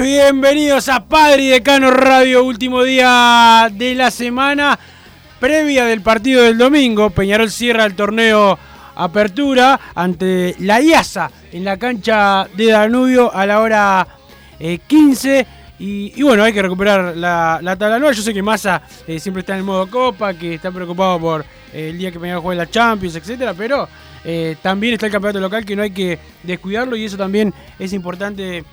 Bienvenidos a Padre y Decano Radio, último día de la semana, previa del partido del domingo. Peñarol cierra el torneo Apertura ante la IASA en la cancha de Danubio a la hora eh, 15. Y, y bueno, hay que recuperar la, la tabla nueva. Yo sé que Massa eh, siempre está en el modo Copa, que está preocupado por eh, el día que Peñarol juegue la Champions, etcétera, pero eh, también está el campeonato local que no hay que descuidarlo y eso también es importante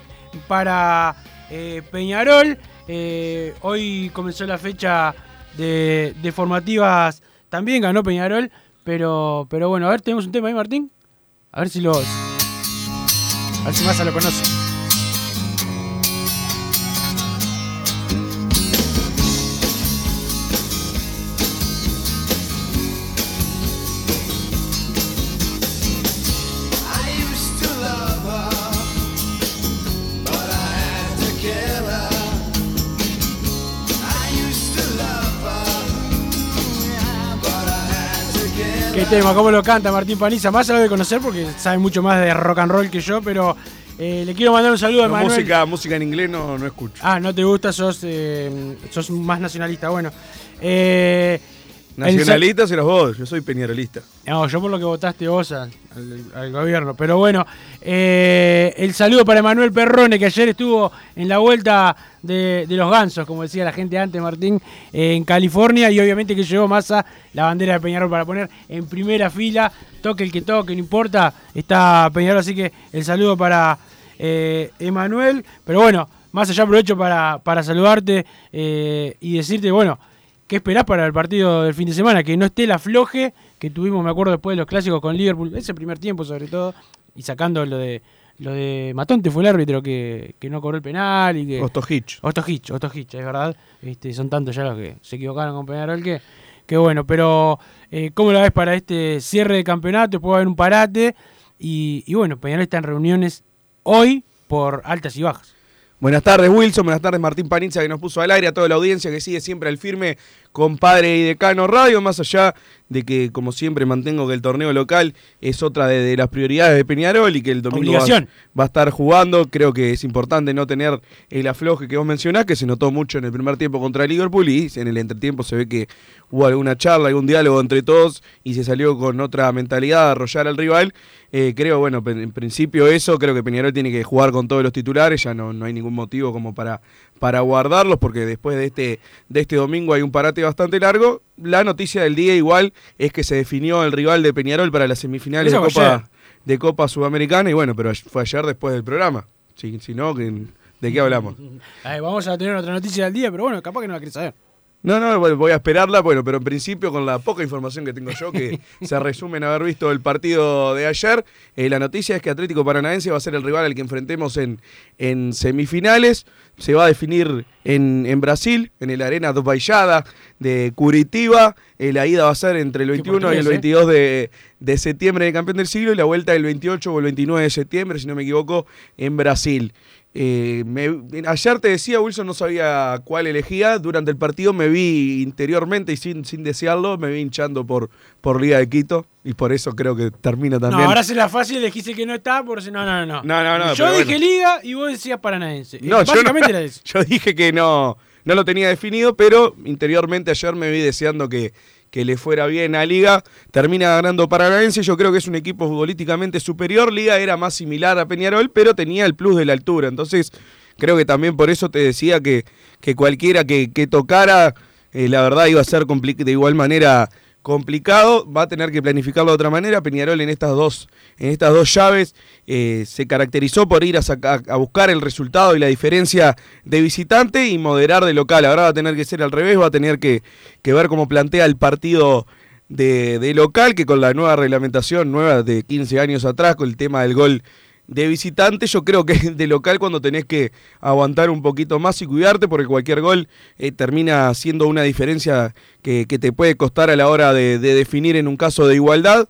para eh, Peñarol. Eh, hoy comenzó la fecha de, formativas, también ganó Peñarol, pero, pero bueno, a ver, tenemos un tema ahí, Martín. A ver si lo. A ver si Massa lo conoce. Tema, cómo lo canta Martín Paniza. Más se lo debe conocer porque sabe mucho más de rock and roll que yo, pero eh, le quiero mandar un saludo a No, Manuel. música, música en inglés no, no escucho. Ah, no te gusta, sos, eh, sos más nacionalista. Bueno, eh, el Nacionalista serás vos, yo soy peñarolista. No, yo por lo que votaste vos al, gobierno. Pero bueno, eh, el saludo para Manuel Perrone, que ayer estuvo en la vuelta de, de los gansos, como decía la gente antes, Martín, eh, en California. Y obviamente que llevó Massa la bandera de Peñarol para poner en primera fila. Toque el que toque, no importa. Está Peñarol, así que el saludo para eh, Emanuel. Pero bueno, más allá aprovecho para, para saludarte eh, y decirte, bueno, ¿Qué esperás para el partido del fin de semana? Que no esté la floje que tuvimos, me acuerdo, después de los clásicos con Liverpool, ese primer tiempo sobre todo, y sacando lo de lo de Matonte fue el árbitro que, que no cobró el penal y que. Ostojic. Ostojic, Ostojic, es verdad. Este, son tantos ya los que se equivocaron con Peñarol que, que bueno, pero eh, ¿cómo la ves para este cierre de campeonato? Puede haber un parate y, y bueno, Peñarol está en reuniones hoy por altas y bajas. Buenas tardes, Wilson. Buenas tardes, Martín Panizza, que nos puso al aire, a toda la audiencia que sigue siempre al firme con Padre y Decano Radio. Más allá de que, como siempre, mantengo que el torneo local es otra de, de las prioridades de Peñarol y que el domingo va, a estar jugando. Creo que es importante no tener el afloje que vos mencionás, que se notó mucho en el primer tiempo contra Liverpool y en el entretiempo se ve que hubo alguna charla, algún diálogo entre todos y se salió con otra mentalidad de arrollar al rival. Eh, creo, bueno, en principio eso, creo que Peñarol tiene que jugar con todos los titulares, ya no, no hay ningún motivo como para, para guardarlos, porque después de este, de este domingo hay un parate bastante largo. La noticia del día igual es que se definió el rival de Peñarol para las semifinales de. Copa, de Copa Sudamericana, y bueno, pero fue ayer después del programa. Si, si no, ¿de qué hablamos? Vamos a tener otra noticia del día, pero bueno, capaz que no la querés saber. No, no, voy- voy a esperarla, bueno, pero en principio con la poca información que tengo yo, que se resume en haber visto el partido de ayer, eh, la noticia es que Atlético Paranaense va a ser el rival al que enfrentemos en, en semifinales, se va a definir en, en Brasil, en el Arena do Baixada de Curitiba, Eh, la ida va a ser entre el 21 y el portugués, ¿eh? 22 de, de septiembre de campeón del siglo y la vuelta el 28 o el 29 de septiembre, si no me equivoco, en Brasil. Eh, me- ayer te decía, Wilson no sabía cuál elegía. Durante el partido me vi interiormente y sin, sin desearlo, me vi hinchando por, por Liga de Quito. Y por eso creo que termina también. No, ahora se la fácil, dijiste que no está, por si no, no, no. No, no, no, Yo dije bueno. Liga y vos decías Paranaense. No, Básicamente yo, no- era eso. yo dije que no, no lo tenía definido, pero interiormente ayer me vi deseando que, que le fuera bien a Liga. Termina ganando Paranaense, yo creo que es un equipo futbolísticamente superior. Liga era más similar a Peñarol, pero tenía el plus de la altura. Entonces, creo que también por eso te decía que, que cualquiera que, que tocara, eh, la verdad iba a ser de igual manera complicado, va a tener que planificarlo de otra manera. Peñarol en estas dos, en estas dos llaves eh, se caracterizó por ir a, buscar el resultado y la diferencia de visitante y moderar de local. Ahora va a tener que ser al revés, va a tener que, que ver cómo plantea el partido de, de local, que con la nueva reglamentación, nueva de 15 años atrás, con el tema del gol de visitante, yo creo que de local cuando tenés que aguantar un poquito más y cuidarte, porque cualquier gol eh, termina siendo una diferencia que, que te puede costar a la hora de, de definir en un caso de igualdad.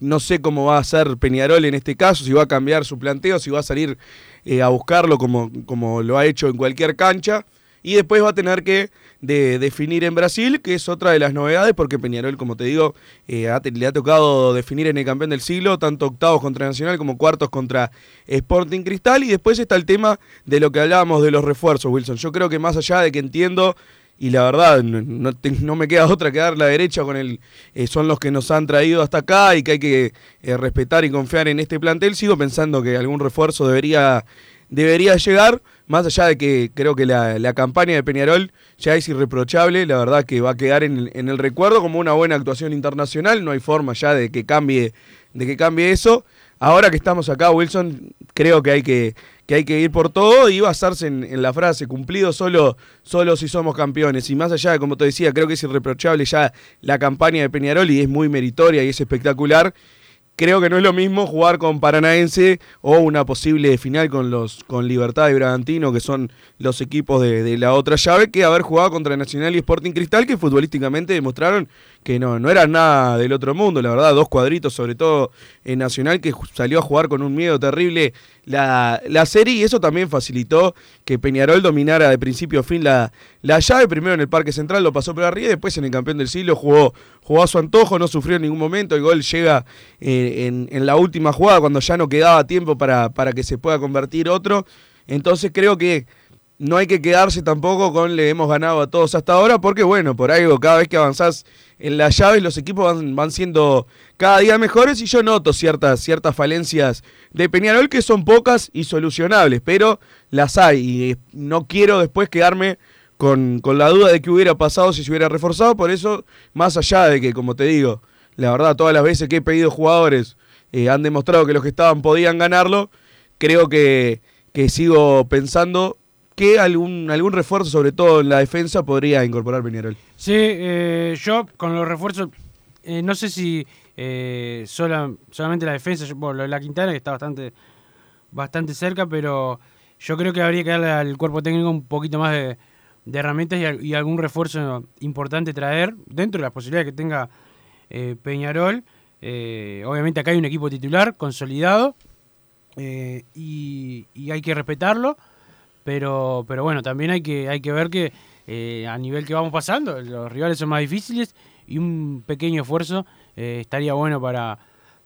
No sé cómo va a ser Peñarol en este caso, si va a cambiar su planteo, si va a salir eh, a buscarlo como, como lo ha hecho en cualquier cancha. Y después va a tener que de- definir en Brasil, que es otra de las novedades, porque Peñarol, como te digo, eh, le ha tocado definir en el campeón del siglo, tanto octavos contra Nacional como cuartos contra Sporting Cristal. Y después está el tema de lo que hablábamos de los refuerzos, Wilson. Yo creo que más allá de que entiendo y la verdad no me queda otra que dar la derecha con el eh, son los que nos han traído hasta acá y que hay que eh, respetar y confiar en este plantel sigo pensando que algún refuerzo debería debería llegar más allá de que creo que la, la campaña de Peñarol ya es irreprochable la verdad que va a quedar en, en el recuerdo como una buena actuación internacional no hay forma ya de que cambie de que cambie eso ahora que estamos acá Wilson creo que hay que que hay que ir por todo y basarse en, en la frase cumplido solo, solo si somos campeones. Y más allá de, como te decía, creo que es irreprochable ya la campaña de Peñarol y es muy meritoria y es espectacular. Creo que no es lo mismo jugar con Paranaense o una posible final con los con Libertad y Bragantino, que son los equipos de, de la otra llave, que haber jugado contra Nacional y Sporting Cristal, que futbolísticamente demostraron que no, no eran nada del otro mundo, la verdad, dos cuadritos, sobre todo en Nacional, que salió a jugar con un miedo terrible la, la serie, y eso también facilitó que Peñarol dominara de principio a fin la, la llave, primero en el Parque Central lo pasó por arriba, después en el campeón del siglo jugó, jugó a su antojo, no sufrió en ningún momento, el gol llega eh, en, la última jugada cuando ya no quedaba tiempo para, para que se pueda convertir otro, entonces creo que no hay que quedarse tampoco con le hemos ganado a todos hasta ahora, porque bueno, por algo, cada vez que avanzás en las llaves, los equipos van, van siendo cada día mejores y yo noto ciertas, ciertas falencias de Peñarol que son pocas y solucionables, pero las hay y eh, no quiero después quedarme con, con la duda de qué hubiera pasado si se hubiera reforzado, por eso, más allá de que, como te digo, la verdad, todas las veces que he pedido jugadores eh, han demostrado que los que estaban podían ganarlo, creo que, que sigo pensando que algún, algún refuerzo, sobre todo en la defensa, podría incorporar Peñarol. Sí, eh, yo con los refuerzos, eh, no sé si sola- solamente la defensa, yo- bueno, la Quintana que está bastante, bastante cerca, pero yo creo que habría que darle al cuerpo técnico un poquito más de, de herramientas y algún refuerzo importante traer dentro de las posibilidades que tenga eh, Peñarol. Eh, obviamente acá hay un equipo titular consolidado eh, y, hay que respetarlo, pero, pero bueno, también hay que, hay que ver que a nivel que vamos pasando, los rivales son más difíciles y un pequeño esfuerzo estaría bueno para,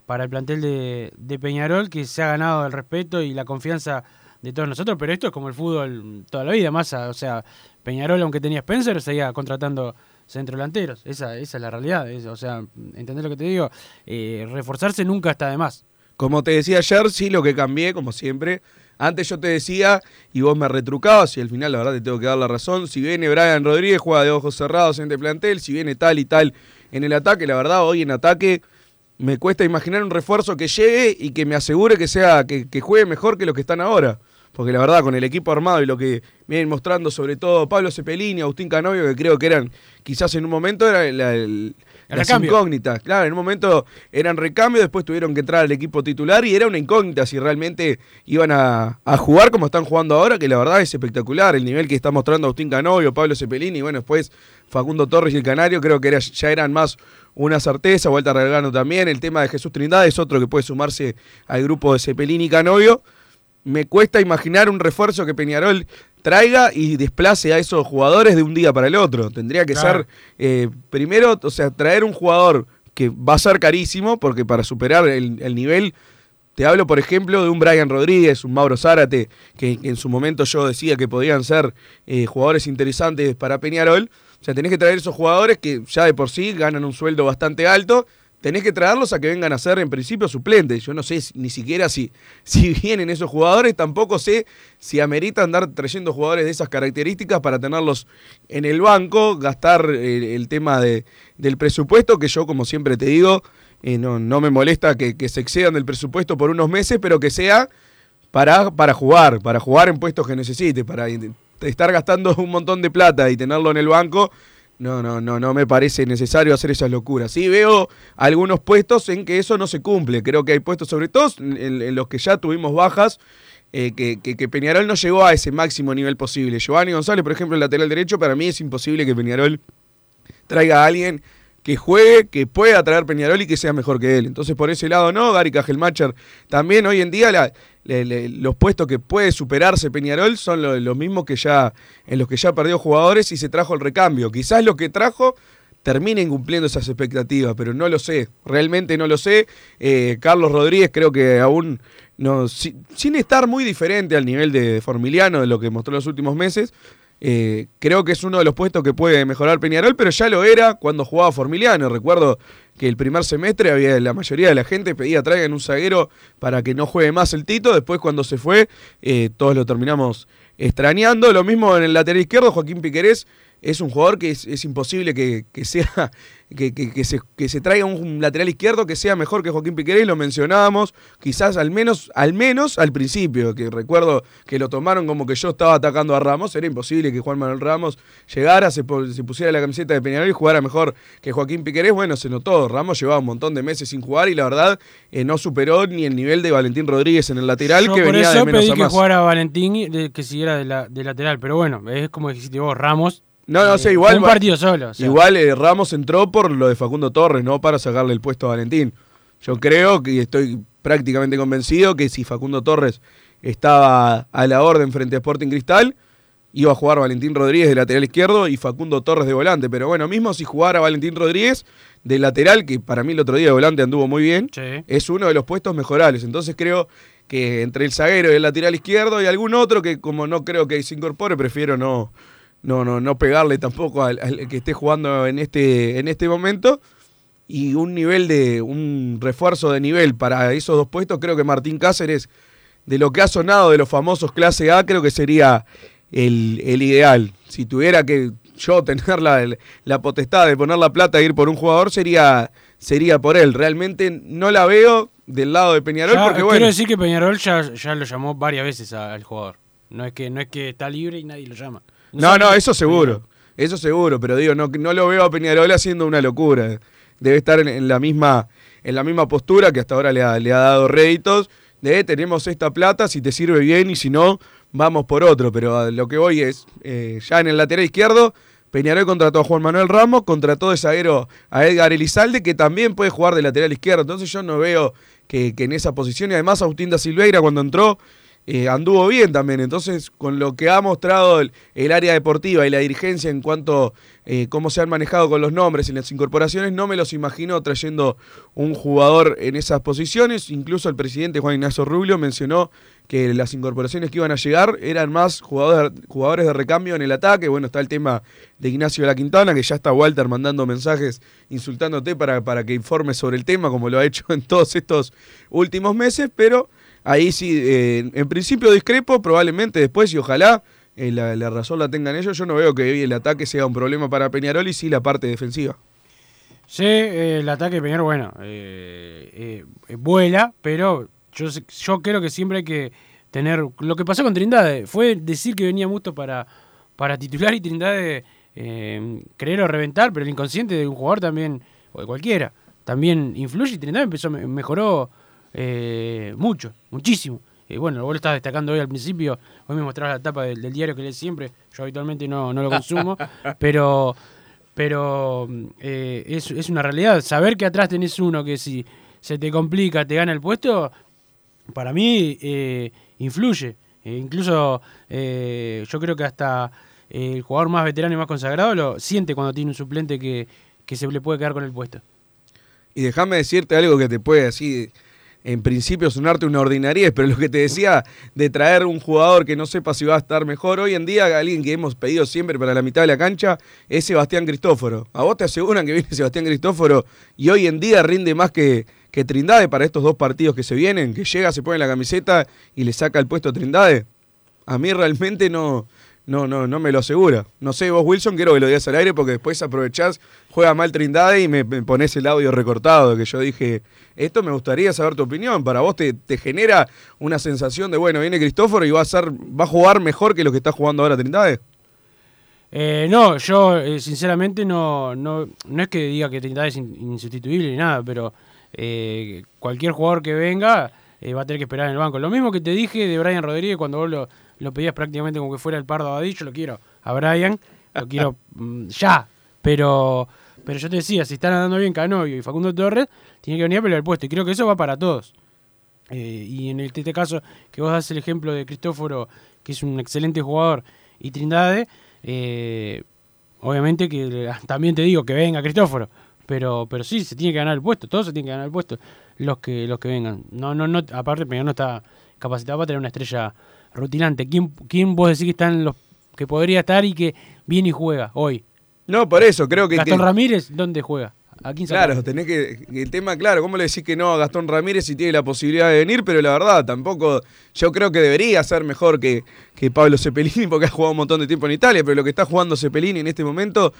para el plantel de, de Peñarol, que se ha ganado el respeto y la confianza de todos nosotros, pero esto es como el fútbol toda la vida, más, o sea, Peñarol, aunque tenía Spencer, seguía contratando centrodelanteros, esa, esa es la realidad, o sea, ¿entendés lo que te digo? Eh, reforzarse nunca está de más. Como te decía ayer, sí, lo que cambié, como siempre. Antes yo te decía y vos me retrucabas y al final la verdad te tengo que dar la razón. Si viene Brian Rodríguez, juega de ojos cerrados en este plantel. Si viene tal y tal en el ataque, la verdad hoy en ataque me cuesta imaginar un refuerzo que llegue y que me asegure que sea que, que juegue mejor que los que están ahora. Porque la verdad, con el equipo armado y lo que vienen mostrando, sobre todo Pablo Cepelini, Agustín Canovio, que creo que eran, quizás en un momento, era la, el- las recambio. incógnitas. Claro, en un momento eran recambio, después tuvieron que entrar al equipo titular y era una incógnita si realmente iban a, a jugar como están jugando ahora, que la verdad es espectacular. El nivel que está mostrando Agustín Canovio, Pablo Cepelini, y bueno, después Facundo Torres y el Canario, creo que era- ya eran más una certeza. Vuelta Regalano también. El tema de Jesús Trindade es otro que puede sumarse al grupo de Cepelini y Canovio. Me cuesta imaginar un refuerzo que Peñarol traiga y desplace a esos jugadores de un día para el otro. Tendría que Claro. ser, eh, primero, o sea, traer un jugador que va a ser carísimo, porque para superar el, el nivel, te hablo, por ejemplo, de un Brian Rodríguez, un Mauro Zárate, que, que en su momento yo decía que podían ser eh, jugadores interesantes para Peñarol. O sea, tenés que traer esos jugadores que ya de por sí ganan un sueldo bastante alto. Tenés que traerlos a que vengan a ser en principio suplentes. Yo no sé ni siquiera si, si vienen esos jugadores, tampoco sé si amerita andar trayendo jugadores de esas características para tenerlos en el banco, gastar eh, el tema de, del presupuesto, que yo como siempre te digo, eh, no, no me molesta que, que se excedan del presupuesto por unos meses, pero que sea para, para jugar, para jugar en puestos que necesite, para estar gastando un montón de plata y tenerlo en el banco, no, no, no, no me parece necesario hacer esas locuras. Sí veo algunos puestos en que eso no se cumple. Creo que hay puestos, sobre todo en, los que ya tuvimos bajas, eh, que, que- que Peñarol no llegó a ese máximo nivel posible. Giovanni González, por ejemplo, el lateral derecho, para mí es imposible que Peñarol traiga a alguien que juegue, que pueda traer Peñarol y que sea mejor que él. Entonces, por ese lado, no. Gary Cajelmacher también hoy en día los puestos que puede superarse Peñarol son lo- los mismos que ya en los que ya perdió jugadores y se trajo el recambio. Quizás lo que trajo terminen cumpliendo esas expectativas, pero no lo sé, realmente no lo sé. Eh, Carlos Rodríguez creo que aún no, si- sin estar muy diferente al nivel de Formiliano de lo que mostró en los últimos meses, eh, creo que es uno de los puestos que puede mejorar Peñarol, pero ya lo era cuando jugaba Formiliano. Recuerdo que el primer semestre había la mayoría de la gente pedía traigan un zaguero para que no juegue más el Tito. Después cuando se fue, eh, todos lo terminamos extrañando. Lo mismo en el lateral izquierdo, Joaquín Piquerés es un jugador que es, es imposible que, que sea que, que- que se, que se traiga un lateral izquierdo que sea mejor que Joaquín Piquerés, lo mencionábamos, quizás al menos, al menos al principio, que recuerdo que lo tomaron como que yo estaba atacando a Ramos, era imposible que Juan Manuel Ramos llegara, se, se pusiera la camiseta de Peñarol y jugara mejor que Joaquín Piquerés, bueno, se notó, Ramos llevaba un montón de meses sin jugar y la verdad eh, no superó ni el nivel de Valentín Rodríguez en el lateral, Yo que por venía eso de menos pedí a que jugara Valentín y de- que siguiera de, la, de lateral. Pero bueno, es como dijiste vos, Ramos. No, no, eh, sé, igual. Un partido solo. o sea. Igual eh, Ramos entró por lo de Facundo Torres, no para sacarle el puesto a Valentín. Yo creo que estoy prácticamente convencido que si Facundo Torres estaba a la orden frente a Sporting Cristal, iba a jugar Valentín Rodríguez de lateral izquierdo y Facundo Torres de volante. Pero bueno, mismo si jugara Valentín Rodríguez de lateral, que para mí el otro día de volante anduvo muy bien, Sí. es uno de los puestos mejorables. Entonces creo que entre el zaguero y el lateral izquierdo y algún otro que como no creo que se incorpore, prefiero no, no, no, no pegarle tampoco al, al que esté jugando en este, en este momento. Y un nivel de, un refuerzo de nivel para esos dos puestos, creo que Martín Cáceres, de lo que ha sonado de los famosos clase A, creo que sería el, el ideal. Si tuviera que yo tener la, la potestad de poner la plata e ir por un jugador, sería, sería por él. Realmente no la veo del lado de Peñarol, Ya, porque quiero bueno. decir que Peñarol ya, ya lo llamó varias veces a- al jugador. No es que no es que está libre y nadie lo llama. No, no, eso seguro. Eso seguro, pero digo, no, no lo veo a Peñarol haciendo una locura. Debe estar en, en la misma en la misma postura que hasta ahora le ha, le ha dado réditos de tenemos esta plata, si te sirve bien y si no, vamos por otro. Pero a lo que voy es, eh, ya en el lateral izquierdo, Peñarol contrató a Juan Manuel Ramos, contrató de zaguero a Edgar Elizalde, que también puede jugar de lateral izquierdo. Entonces yo no veo que, que en esa posición, y además Agustín da Silveira cuando entró, eh, anduvo bien también. Entonces, con lo que ha mostrado el, área deportiva y la dirigencia en cuanto eh, cómo se han manejado con los nombres y las incorporaciones, no me los imagino trayendo un jugador en esas posiciones. Incluso el presidente Juan Ignacio Rubio mencionó que las incorporaciones que iban a llegar eran más jugadores, jugadores de recambio en el ataque. Bueno, está el tema de Ignacio la Quintana, que ya está Walter mandando mensajes insultándote para, para que informes sobre el tema, como lo ha hecho en todos estos últimos meses, pero ahí sí, eh, en principio discrepo, probablemente después y ojalá eh, la, razón la tengan ellos. Yo no veo que el ataque sea un problema para Peñarol y sí la parte defensiva. Sí, eh, el ataque de Peñarol, bueno, eh, vuela, pero yo, yo creo que siempre hay que tener. Lo que pasó con Trindade fue decir que venía Musto para, para titular y Trindade creer o reventar, pero el inconsciente de un jugador también, o de cualquiera, también influye y Trindade empezó, me- mejoró eh, mucho, muchísimo. Eh, bueno, vos lo estabas destacando hoy al principio, hoy me mostrabas la tapa del, del diario que lees siempre, yo habitualmente no, no lo consumo, pero pero eh, es, es una realidad. Saber que atrás tenés uno que si se te complica, te gana el puesto, para mí eh, influye. Eh, incluso eh, yo creo que hasta eh, el jugador más veterano y más consagrado lo siente cuando tiene un suplente que, que se le puede quedar con el puesto. Y déjame decirte algo que te puede así, en principio sonarte una ordinariez, pero lo que te decía de traer un jugador que no sepa si va a estar mejor, hoy en día alguien que hemos pedido siempre para la mitad de la cancha es Sebastián Cristóforo. A vos te aseguran que viene Sebastián Cristóforo y hoy en día rinde más que, que Trindade para estos dos partidos que se vienen, que llega, se pone la camiseta y le saca el puesto a Trindade. A mí realmente no, no, no, no me lo asegura. No sé, vos Wilson, quiero que lo digas al aire porque después aprovechás, juega mal Trindade y me, me pones el audio recortado que yo dije, esto me gustaría saber tu opinión. Para vos te, te genera una sensación de, bueno, viene Cristóforo y va a, ser, va a jugar mejor que lo que está jugando ahora Trindade. Eh, no, yo eh, sinceramente no, no, no es que diga que Trindade es in- insustituible ni nada, pero eh, cualquier jugador que venga eh, va a tener que esperar en el banco. Lo mismo que te dije de Brian Rodríguez cuando vos lo, lo pedías prácticamente como que fuera el Pardo Abadí, yo lo quiero a Brian, lo quiero mm, ya, pero pero yo te decía, si están andando bien Canovio y Facundo Torres, tiene que venir a pelear el puesto, y creo que eso va para todos. Eh, y en este caso, que vos das el ejemplo de Cristóforo, que es un excelente jugador, y Trindade, eh, obviamente que también te digo que venga Cristóforo, pero pero sí, se tiene que ganar el puesto, todos se tienen que ganar el puesto, los que los que vengan. No, no, no, aparte Peñarol no está capacitado para tener una estrella rutilante. ¿Quién, quién vos decís que están los que podría estar y que viene y juega hoy? No, por eso, creo que... Gastón que- Ramírez, ¿dónde juega? ¿A quién? Claro, tenés que. El tema, claro, ¿cómo le decís que no a Gastón Ramírez si tiene la posibilidad de venir? Pero la verdad, tampoco. Yo creo que debería ser mejor que, que Pablo Cepelini porque ha jugado un montón de tiempo en Italia, pero lo que está jugando Cepelini en este momento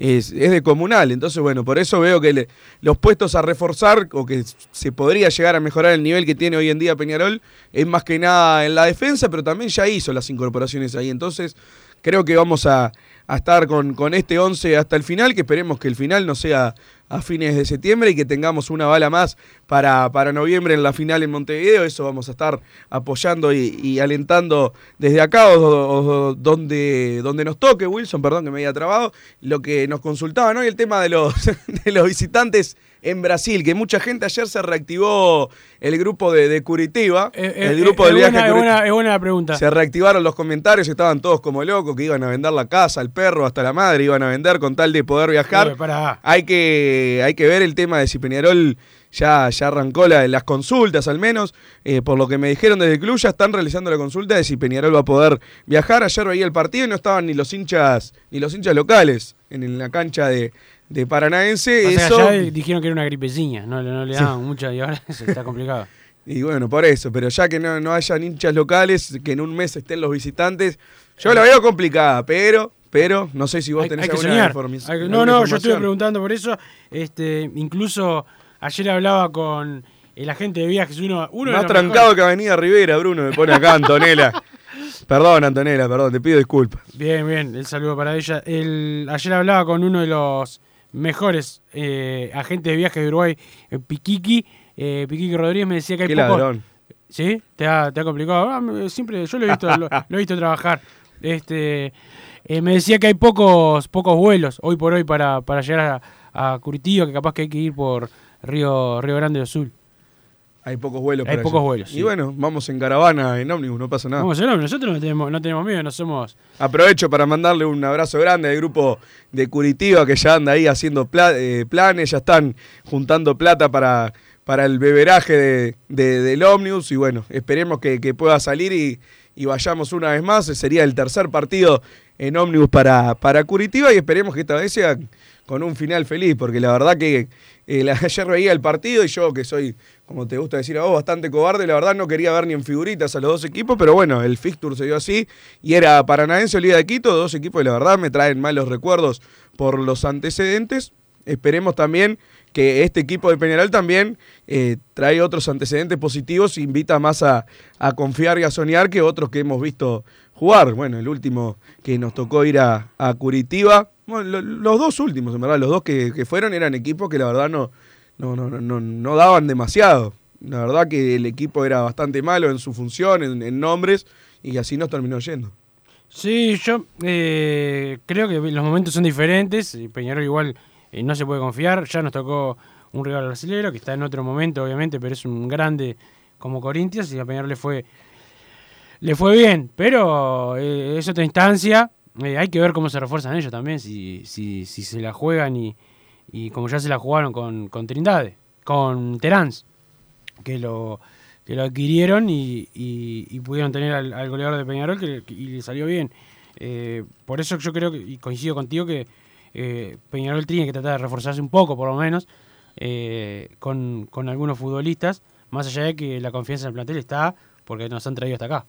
es, es de comunal. Entonces, bueno, por eso veo que los puestos a reforzar o que se podría llegar a mejorar el nivel que tiene hoy en día Peñarol es más que nada en la defensa, pero también ya hizo las incorporaciones ahí. Entonces, creo que vamos a, a estar con, con este 11 hasta el final, que esperemos que el final no sea a fines de septiembre y que tengamos una bala más para, para noviembre en la final en Montevideo. Eso vamos a estar apoyando y, alentando desde acá o, donde, donde nos toque, Wilson, perdón que me haya trabado, lo que nos consultaban hoy, el tema de los, de los visitantes en Brasil, que mucha gente ayer se reactivó el grupo de, de Curitiba, Eh, eh, el grupo eh, del es viaje buena, a es buena- es buena la pregunta. Se reactivaron los comentarios, estaban todos como locos, que iban a vender la casa, el perro, hasta la madre, iban a vender con tal de poder viajar. Pará. Hay que, hay que ver el tema de si Peñarol ya, ya arrancó la- las consultas al menos. Eh, por lo que me dijeron desde el club, ya están realizando la consulta de si Peñarol va a poder viajar. Ayer veía el partido y no estaban ni los hinchas, ni los hinchas locales en, en la cancha de, de Paranaense. Pasa Eso, allá dijeron que era una gripeciña, no, le- no le daban mucha y ahora está complicado. Y bueno, por eso, pero ya que no, no hayan hinchas locales, que en un mes estén los visitantes, yo la veo complicada, pero, pero no sé si vos hay, tenés hay que alguna Hay alguna no, no, yo información. estuve preguntando por eso. Este, incluso ayer hablaba con el agente de viajes, uno, uno Más trancado mejores- que Avenida Rivera, Bruno, me pone acá Antonella. perdón, Antonella, perdón, te pido disculpas. Bien, bien, el saludo para ella. El, ayer hablaba con uno de los mejores eh, agentes de viajes de Uruguay, eh, Piquiqui. Eh, Piquiqui Rodríguez me decía que hay Qué pocos- ladrón. ¿Sí? ¿Te ha, te ha complicado? Ah, siempre, yo lo he visto, lo, lo he visto trabajar. Este, eh, me decía que hay pocos, pocos vuelos hoy por hoy para, para llegar a, a Curitiba, que capaz que hay que ir por Río, Río Grande do Sul. Hay pocos vuelos. Hay para pocos allá. vuelos, Y sí. bueno, vamos en caravana, en ómnibus, no pasa nada. Vamos a ver, nosotros no tenemos, no tenemos miedo, no somos... Aprovecho para mandarle un abrazo grande al grupo de Curitiba que ya anda ahí haciendo pla- eh, planes, ya están juntando plata para, para el beberaje de, de- del ómnibus y bueno, esperemos que, que pueda salir y, y vayamos una vez más. Sería el tercer partido en ómnibus para, para Curitiba y esperemos que esta vez sea con un final feliz, porque la verdad que eh, ayer veía el partido y yo que soy, como te gusta decir a vos, bastante cobarde, la verdad no quería ver ni en figuritas a los dos equipos, pero bueno, el fixture se dio así y era Paranaense o Liga de Quito, dos equipos que la verdad me traen malos recuerdos por los antecedentes. esperemos también que este equipo de Peñarol también eh, trae otros antecedentes positivos invita más a, a, confiar y a soñar que otros que hemos visto jugar. Bueno, el último que nos tocó ir a, a Curitiba, bueno, lo, los dos últimos, en verdad, los dos que, que, fueron eran equipos que la verdad no, no, no, no, no daban demasiado. La verdad que el equipo era bastante malo en su función, en, en nombres, y así nos terminó yendo. Sí, yo eh, creo que los momentos son diferentes. Peñarol igual eh, no se puede confiar. Ya nos tocó un rival brasileño que está en otro momento, obviamente, pero es un grande como Corinthians y a Peñarol le fue, le fue bien. Pero eh, es otra instancia. Eh, hay que ver cómo se refuerzan ellos también, si, si, si se la juegan y, y, como ya se la jugaron con, con Trindade, con Terans, que lo, que lo adquirieron y, y, y pudieron tener al, goleador de Peñarol que, y le salió bien. Eh, por eso yo creo que, y coincido contigo, que eh, Peñarol tiene que tratar de reforzarse un poco, por lo menos, eh, con, con, algunos futbolistas, más allá de que la confianza en el plantel está, porque nos han traído hasta acá.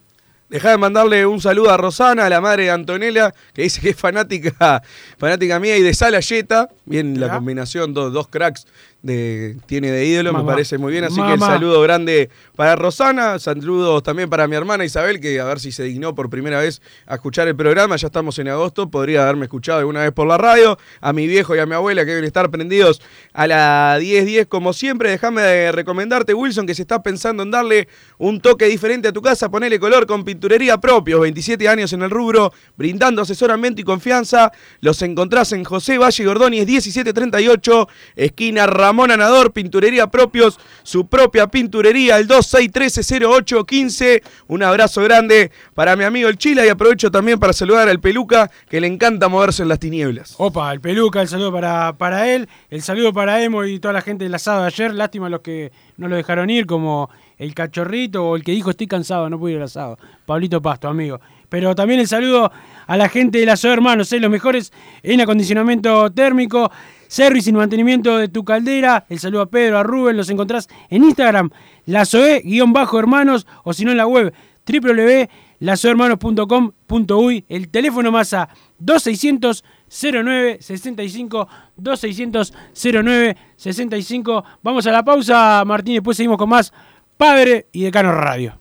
Deja de mandarle un saludo a Rosana, la madre de Antonella, que dice que es fanática, fanática mía y de Salayeta. Bien, ¿Ya? la combinación, dos, dos cracks de, tiene de ídolo, Mamá. me parece muy bien. Así Mamá. que el saludo grande para Rosana, saludos también para mi hermana Isabel, que a ver si se dignó por primera vez a escuchar el programa. Ya estamos en agosto, podría haberme escuchado alguna vez por la radio. A mi viejo y a mi abuela, que deben estar prendidos a la 10:10, 10, como siempre. Déjame recomendarte, Wilson, que si estás pensando en darle un toque diferente a tu casa, ponele color con pinturería propios. 27 años en el rubro, brindando asesoramiento y confianza. Los encontrás en José Valle Gordoni, 1738, esquina Ramón. Ramón Anador, Pinturería Propios, su propia pinturería, el 26130815. Un abrazo grande para mi amigo el Chila y aprovecho también para saludar al Peluca, que le encanta moverse en las tinieblas. Opa, el Peluca, el saludo para, para él, el saludo para Emo y toda la gente del asado de ayer. Lástima los que no lo dejaron ir, como el cachorrito o el que dijo estoy cansado, no puedo ir al asado. Pablito Pasto, amigo. Pero también el saludo a la gente de la SOE Hermanos, ¿eh? los mejores en acondicionamiento térmico, service y mantenimiento de tu caldera. El saludo a Pedro, a Rubén, los encontrás en Instagram, la SOE-hermanos o si no en la web www.lasoehermanos.com.uy. El teléfono más a 2600 09 65 2600 09 65. Vamos a la pausa, Martín, después seguimos con más Padre y Decano Radio.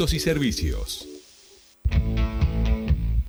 y servicios.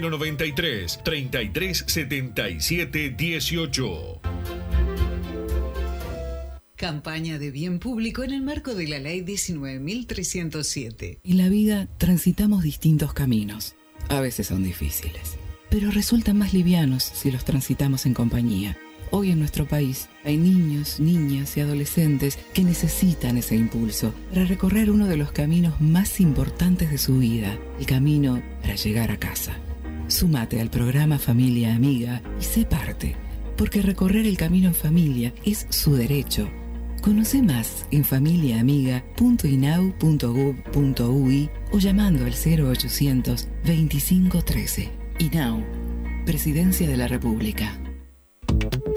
093 33 77 18. Campaña de bien público en el marco de la Ley 19.307. En la vida transitamos distintos caminos. A veces son difíciles, pero resultan más livianos si los transitamos en compañía. Hoy en nuestro país hay niños, niñas y adolescentes que necesitan ese impulso para recorrer uno de los caminos más importantes de su vida, el camino para llegar a casa. Súmate al programa Familia Amiga y sé parte, porque recorrer el camino en familia es su derecho. Conoce más en familiaamiga.inau.gov.ui o llamando al 0800 2513. INAU, Presidencia de la República.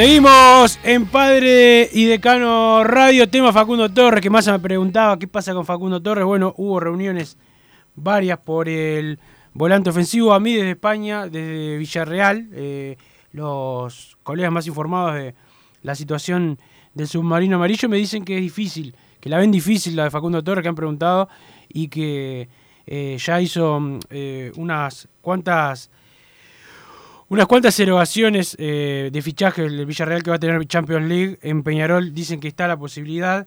Seguimos en Padre y Decano Radio, tema Facundo Torres, que más me preguntaba qué pasa con Facundo Torres. Bueno, hubo reuniones varias por el volante ofensivo. A mí desde España, desde Villarreal, eh, los colegas más informados de la situación del submarino amarillo me dicen que es difícil, que la ven difícil la de Facundo Torres, que han preguntado, y que eh, ya hizo mm, eh, unas cuantas unas cuantas erogaciones eh, de fichaje del Villarreal que va a tener Champions League. En Peñarol dicen que está la posibilidad.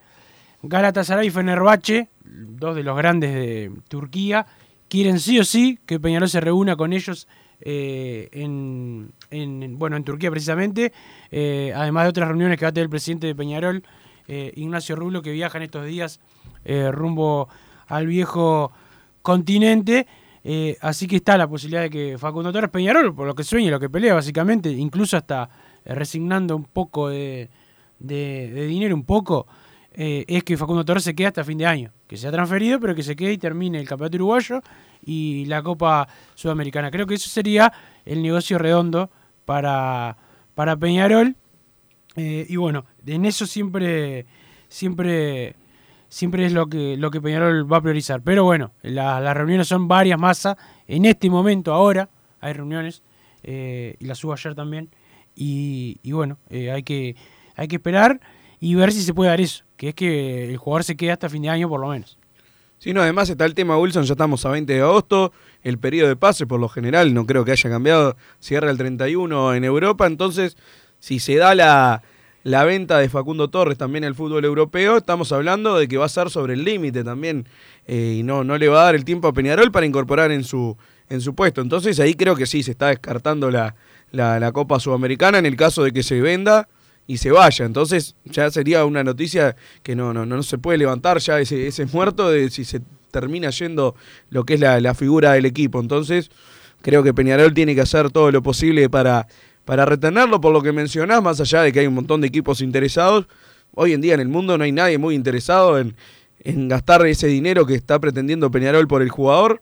Galatasaray y Fenerbahce, dos de los grandes de Turquía, quieren sí o sí que Peñarol se reúna con ellos eh, en, en- bueno, en Turquía precisamente, eh, además de otras reuniones que va a tener el presidente de Peñarol, Ignacio Rulo, que viaja en estos días rumbo al viejo continente. Eh, así que está la posibilidad de que Facundo Torres Peñarol, por lo que sueña y lo que pelea básicamente, incluso hasta eh, resignando un poco de, de- dinero, un poco, eh, es que Facundo Torres se quede hasta fin de año. Que sea transferido, pero que se quede y termine el campeonato uruguayo y la Copa Sudamericana. Creo que eso sería el negocio redondo para, para Peñarol. Y bueno, en eso siempre, siempre, siempre es lo que, lo que Peñarol va a priorizar. Pero bueno, la- las reuniones son varias masas. En este momento, ahora, hay reuniones. eh, y las subo ayer también. Y, y bueno, eh, hay, que, hay que esperar y ver si se puede dar eso. Que es que el jugador se quede hasta fin de año por lo menos. Sí, no, además está el tema Wilson, ya estamos a 20 de agosto, el periodo de pase por lo general no creo que haya cambiado, cierra el 31 en Europa, entonces si se da la, la venta de Facundo Torres también al fútbol europeo, estamos hablando de que va a ser sobre el límite también eh, y no, no le va a dar el tiempo a Peñarol para incorporar en su, en su puesto. Entonces ahí creo que sí, se está descartando la, la, la Copa Sudamericana en el caso de que se venda y se vaya. Entonces ya sería una noticia que no, no, no se puede levantar ya ese, ese muerto de si se termina yendo lo que es la, la figura del equipo. Entonces creo que Peñarol tiene que hacer todo lo posible para, para retenerlo, por lo que mencionás, más allá de que hay un montón de equipos interesados. Hoy en día en el mundo no hay nadie muy interesado en, en gastar ese dinero que está pretendiendo Peñarol por el jugador.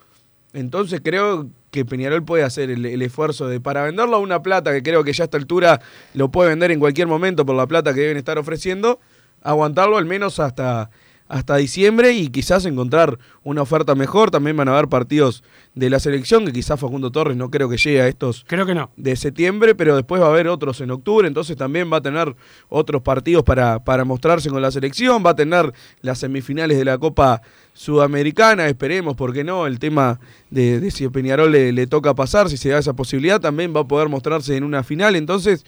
Entonces creo que Peñarol puede hacer el, el esfuerzo de para venderlo a una plata que creo que ya a esta altura lo puede vender en cualquier momento por la plata que deben estar ofreciendo, aguantarlo al menos hasta, hasta diciembre y quizás encontrar una oferta mejor. También van a haber partidos de la selección que quizás Facundo Torres no creo que llegue a estos Creo que no. de septiembre, pero después va a haber otros en octubre, entonces también va a tener otros partidos para, para mostrarse con la selección, va a tener las semifinales de la Copa Sudamericana, esperemos, ¿por qué no? El tema de, de si a Peñarol le, le toca pasar, si se da esa posibilidad, también va a poder mostrarse en una final, entonces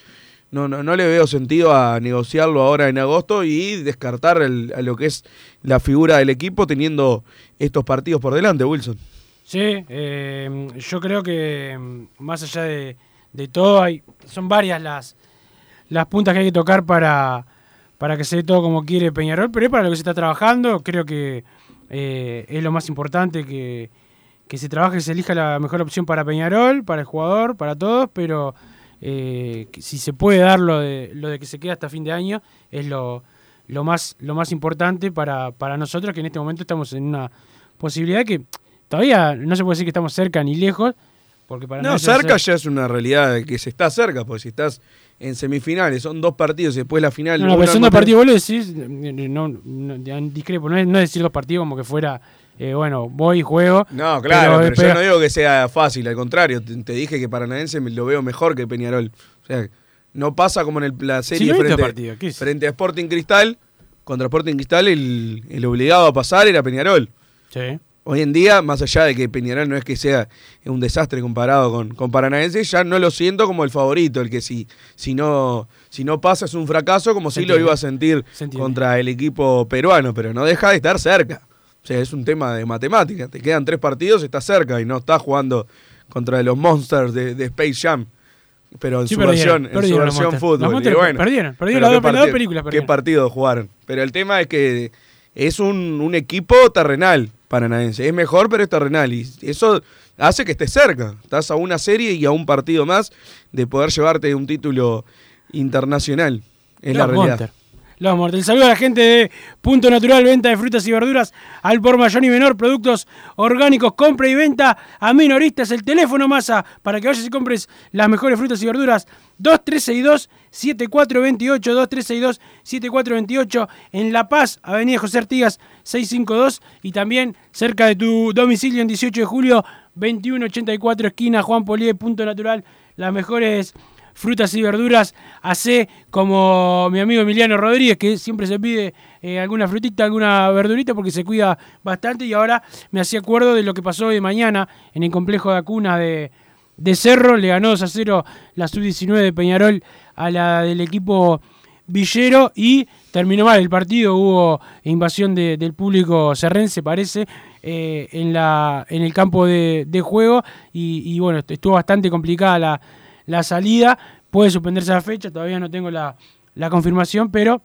no, no, no le veo sentido a negociarlo ahora en agosto y descartar el- a lo que es la figura del equipo teniendo estos partidos por delante, Wilson. Sí, eh, yo creo que mm, más allá de, de todo, hay, son varias las, las puntas que hay que tocar para, para que se dé todo como quiere Peñarol, pero es para lo que se está trabajando. Creo que eh, es lo más importante que, que se trabaje, se elija la mejor opción para Peñarol, para el jugador, para todos, pero eh, si se puede dar lo de, lo de que se queda hasta fin de año, es lo, lo, más, lo más importante para, para nosotros, que en este momento estamos en una posibilidad que todavía no se puede decir que estamos cerca ni lejos, porque para No, cerca ya es una realidad de que se está cerca, porque si estás en semifinales, son dos partidos y después la final. No, no, pero son dos partidos, vos lo decís, eh, no, no, discrepo, no es, no es decir dos partidos como que fuera, eh, bueno, voy y juego. No, claro, pero, pero- yo no digo que sea fácil, al contrario, te, te dije que Paranaense me lo veo mejor que Peñarol. O sea, no pasa como en el- la serie no frente, frente a Sporting Cristal. Contra Sporting Cristal el, el obligado a pasar era Peñarol. Sí. Hoy en día, más allá de que Peñarol no es que sea un desastre comparado con, con Paranaense, ya no lo siento como el favorito, el que si, si, no, si no pasa es un fracaso, como si lo iba a sentir contra el equipo peruano, pero no deja de estar cerca. O sea, es un tema de matemática. Te quedan tres partidos, estás cerca y no estás jugando contra los Monsters de, de Space Jam. Pero en Sí, su versión, en su versión fútbol. Y bueno, perdieron, perdieron las dos- las dos partido- películas, ¿Qué partido jugaron? Pero el tema es que es un, un equipo terrenal paranaense. Es mejor, pero es terrenal. Y eso hace que estés cerca. Estás a una serie y a un partido más de poder llevarte un título internacional. Es la realidad. Monster. Los Monster. El saludo a la gente de Punto Natural, venta de frutas y verduras al por mayor y menor, productos orgánicos, compra y venta a minoristas. El teléfono masa para que vayas y compres las mejores frutas y verduras. 2362-7428, 2362-7428 en La Paz, Avenida José Artigas 652 y también cerca de tu domicilio en 18 de julio 2184 esquina Juan Polié, Punto Natural, las mejores frutas y verduras, hacé como mi amigo Emiliano Rodríguez, que siempre se pide eh, alguna frutita, alguna verdurita, porque se cuida bastante. Y ahora me hacía acuerdo de lo que pasó hoy de mañana en el complejo de Acuna de, de Cerro. Le ganó 2 a 0 la sub-19 de Peñarol a la del equipo Villero y terminó mal el partido, hubo invasión de- del público serrense, parece, eh, en, la, el campo de, juego y, y bueno, est- estuvo bastante complicada la, la salida, puede suspenderse la fecha, todavía no tengo la, la confirmación, pero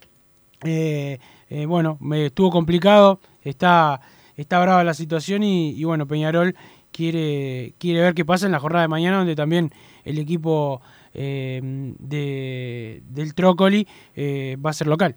eh, eh, bueno, me estuvo complicado, está, está brava la situación y, bueno, Peñarol quiere, quiere ver qué pasa en la jornada de mañana, donde también el equipo eh, de, del Trócoli eh, va a ser local.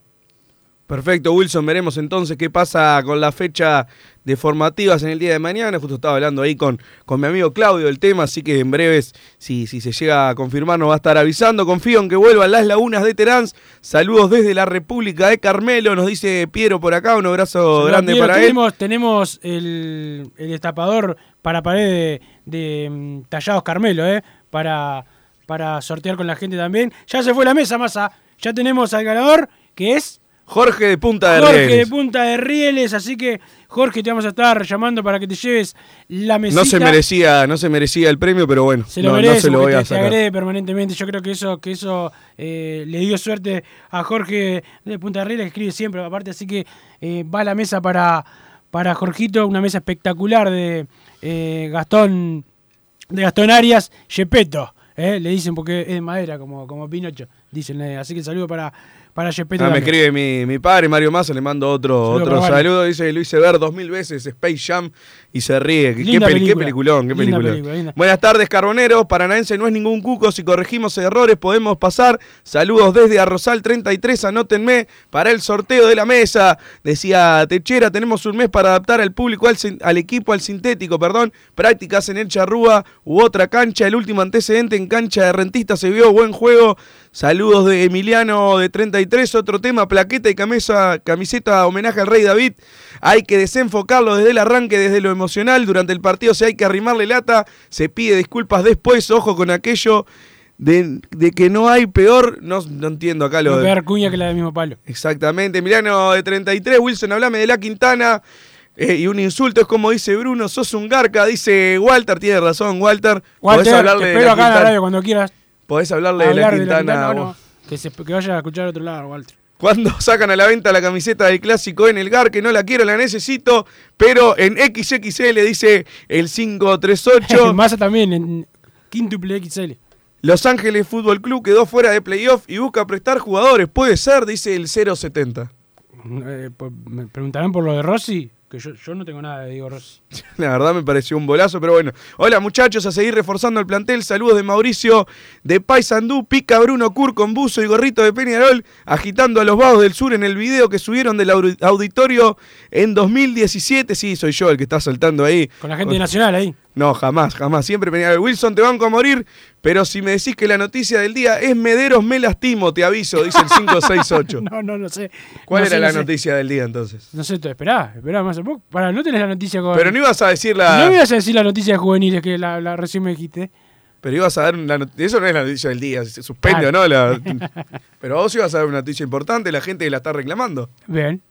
Perfecto, Wilson. Veremos entonces qué pasa con la fecha de formativas en el día de mañana. Justo estaba hablando ahí con, con mi amigo Claudio del tema, así que en breves, si, si se llega a confirmar, nos va a estar avisando. Confío en que vuelvan las lagunas de Terán. Saludos desde la República de Carmelo, nos dice Piero por acá. Un abrazo grande Piero. para él. tenemos, el, el destapador para pared de, de, mm, tallados Carmelo, ¿eh? para, para sortear con la gente también. Ya se fue la mesa, masa. Ya tenemos al ganador, que es Jorge de Punta de Jorge Rieles. de Punta de Rieles. Así que, Jorge, te vamos a estar llamando para que te lleves la mesita. No se merecía, no se merecía el premio, pero bueno, Se lo no, no merece, se lo voy a te, te sacar. agrede permanentemente. Yo creo que eso, que eso eh, le dio suerte a Jorge de Punta de Rieles, que escribe siempre, aparte, así que eh, va a la mesa para, para Jorgito, una mesa espectacular de eh, Gastón, de Gastón Arias, Yepeto, le dicen porque es de madera, como, como Pinocho, dicen, así que saludo para, para Yepeto. Ah, me escribe mi, mi padre, Mario Massa, le mando otro, Saludo otro saludo. Dice lo hice ver dos mil veces Space Jam y se ríe. Qué, Linda peli- qué película. peliculón, qué Linda peliculón. película. Buenas tardes, carboneros. Paranaense no es ningún cuco. Si corregimos errores, podemos pasar. Saludos desde Arrozal 33. Anótenme para el sorteo de la mesa. Decía Techera, tenemos un mes para adaptar al público, al, al equipo, al sintético, perdón. Prácticas en el Charrúa u otra cancha. El último antecedente en cancha de rentista se vio. Buen juego. Saludos de Emiliano de 33. Otro tema, plaqueta y camisa, camiseta homenaje al Rey David. Hay que desenfocarlo desde el arranque, desde lo emocional. Durante el partido, si hay que arrimarle lata, se pide disculpas después. Ojo con aquello de, de que no hay peor. No, no entiendo acá lo de. pegar cuña que la del mismo palo. Exactamente. Emiliano de 33. Wilson, hablame de la Quintana. Eh, y un insulto es como dice Bruno, sos un garca, dice Walter, tiene razón, Walter. Podés Walter, hablarle te de espero la acá en la Quintana. radio cuando quieras. Podés hablarle de la Quintana. Que, se- que vaya a escuchar a otro lado, Walter. Cuando sacan a la venta la camiseta del clásico en el GAR, que no la quiero, la necesito, pero en XXL dice el 538. Massa también en quíntuple XL. Los Ángeles Fútbol Club quedó fuera de playoff y busca prestar jugadores. Puede ser, dice el 070. Eh, pues, me preguntarán por lo de Rossi, que yo, yo no tengo nada de Diego Rossi. La verdad me pareció un bolazo, pero bueno. Hola muchachos, a seguir reforzando el plantel. Saludos de Mauricio de Paysandú. Pica Bruno Cur con buzo y gorrito de Peñarol, agitando a los vagos del sur en el video que subieron del audi- auditorio en 2017. Sí, soy yo el que está saltando ahí. Con la gente Nacional ahí. No, jamás, jamás. Siempre Peñarol. Wilson, te banco a morir, pero si me decís que la noticia del día es Mederos, me lastimo, te aviso, dice el 568. No, no, no sé. ¿Cuál No era sé, la no sé. noticia del día entonces? No sé, esperá, esperá más poco. Para, no tenés la noticia con. Pero no ibas a decir la. No ibas a decir la noticia de juveniles que la, la recién me dijiste. Pero ibas a dar una noticia. Eso no es la noticia del día, se suspende o no. La... Pero vos ibas a dar una noticia importante, la gente la está reclamando. Bien.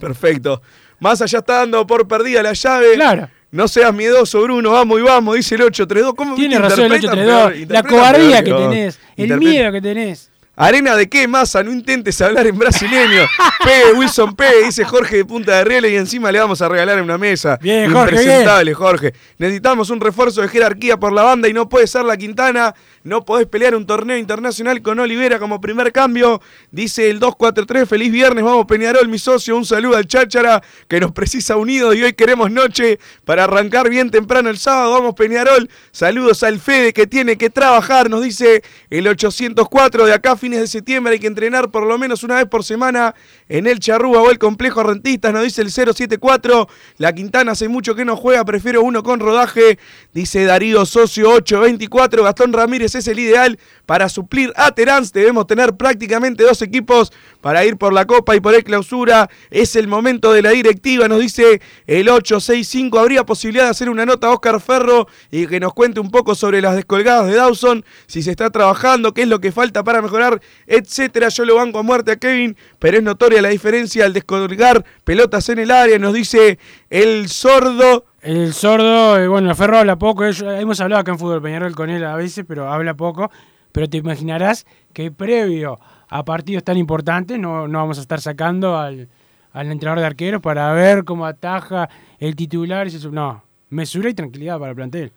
Perfecto. Más allá está dando por perdida la llave. Claro. No seas miedoso, Bruno, vamos y vamos, dice el 832. ¿Cómo Tiene razón el Interpretan 832. peor, La cobardía que tenés. El miedo que tenés. ¿Arena de qué, masa? No intentes hablar en brasileño. P, Wilson P, dice Jorge de Punta de Rieles y encima le vamos a regalar una mesa. Bien, Jorge, Impresentable, Jorge. Necesitamos un refuerzo de jerarquía por la banda y no puede ser la Quintana. No podés pelear un torneo internacional con Olivera como primer cambio. Dice el 243, feliz viernes, vamos Peñarol, mi socio. Un saludo al Cháchara que nos precisa unidos y hoy queremos noche para arrancar bien temprano el sábado. Vamos Peñarol. Saludos al Fede que tiene que trabajar, nos dice el 804 de acá fines de septiembre hay que entrenar por lo menos una vez por semana en el Charrúa o el Complejo Rentistas, nos dice el 074. La Quintana hace mucho que no juega, prefiero uno con rodaje, dice Darío Socio 824. Gastón Ramírez es el ideal para suplir a Terán. Debemos tener prácticamente dos equipos para ir por la Copa y por el clausura. Es el momento de la directiva, nos dice el 865. Habría posibilidad de hacer una nota a Oscar Ferro y que nos cuente un poco sobre las descolgadas de Dawson, si se está trabajando, qué es lo que falta para mejorar, etcétera. Yo lo banco a muerte a Kevin, pero es notoria la diferencia al descolgar pelotas en el área, nos dice el sordo. El sordo, eh, bueno, Ferro habla poco, hemos hablado acá en Fútbol Peñarol con él a veces, pero habla poco, pero te imaginarás que previo a partidos tan importantes no, no vamos a estar sacando al, al entrenador de arqueros para ver cómo ataja el titular. No, mesura y tranquilidad para el plantel.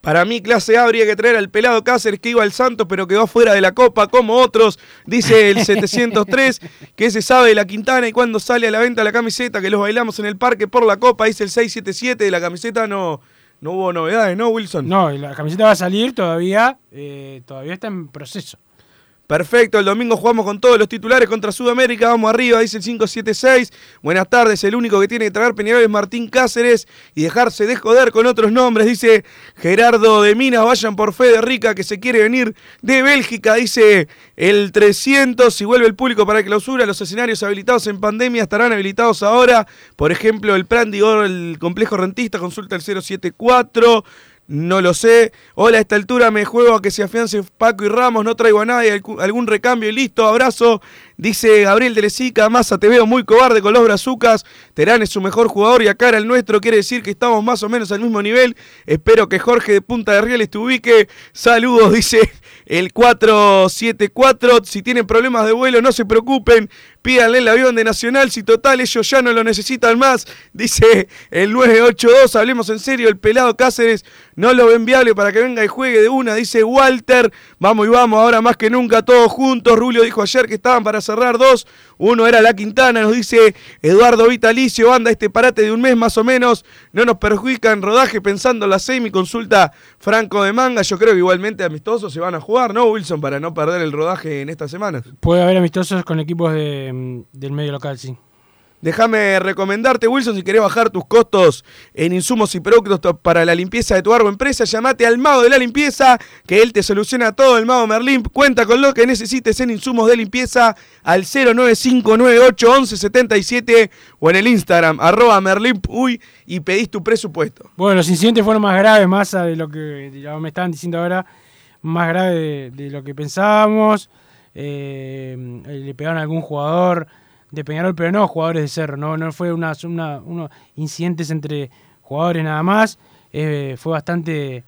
Para mí, clase A habría que traer al pelado Cáceres que iba al Santos, pero quedó fuera de la Copa, como otros, dice el 703, que se sabe de la Quintana y cuando sale a la venta la camiseta, que los bailamos en el parque por la Copa, dice el 677, de la camiseta no, no hubo novedades, ¿no, Wilson? No, la camiseta va a salir todavía, eh, todavía está en proceso. Perfecto, el domingo jugamos con todos los titulares contra Sudamérica, vamos arriba, dice el 576. Buenas tardes, el único que tiene que traer Peñarol es Martín Cáceres y dejarse de joder con otros nombres, dice Gerardo de Minas, vayan por fe de Rica que se quiere venir de Bélgica, dice el 300, si vuelve el público para clausura, los escenarios habilitados en pandemia estarán habilitados ahora, por ejemplo el Prandigor, el complejo rentista, consulta el 074. No lo sé. Hola, a esta altura me juego a que se afiance Paco y Ramos. No traigo a nadie. Algún recambio y listo. Abrazo. Dice Gabriel de Lezica. Massa, te veo muy cobarde con los brazucas. Terán es su mejor jugador y acá era el nuestro. Quiere decir que estamos más o menos al mismo nivel. Espero que Jorge de Punta de Rieles te ubique. Saludos, dice el 474. Si tienen problemas de vuelo, no se preocupen. Pídanle el avión de Nacional. Si total ellos ya no lo necesitan más. Dice el 982. Hablemos en serio. El pelado Cáceres no lo ven viable para que venga y juegue de una, dice Walter. Vamos y vamos, ahora más que nunca todos juntos. Rulio dijo ayer que estaban para cerrar dos. Uno era la Quintana, nos dice Eduardo Vitalicio. Anda este parate de un mes más o menos. No nos perjudica en rodaje pensando la semi. Consulta Franco de Manga. Yo creo que igualmente amistosos se van a jugar, ¿no, Wilson? Para no perder el rodaje en estas semanas. Puede haber amistosos con equipos de, del medio local, sí. Déjame recomendarte, Wilson, si querés bajar tus costos en insumos y productos para la limpieza de tu árbol empresa, llamate al mago de la limpieza, que él te soluciona todo. El mago Merlin cuenta con lo que necesites en insumos de limpieza al 095981177 o en el Instagram, arroba Merlin y pedís tu presupuesto. Bueno, los incidentes fueron más graves, más de lo que me estaban diciendo ahora, más grave de, lo que pensábamos. Eh, le pegaron a algún jugador de Peñarol, pero no jugadores de Cerro, no, no fue una, una unos incidentes entre jugadores nada más, eh, fue bastante,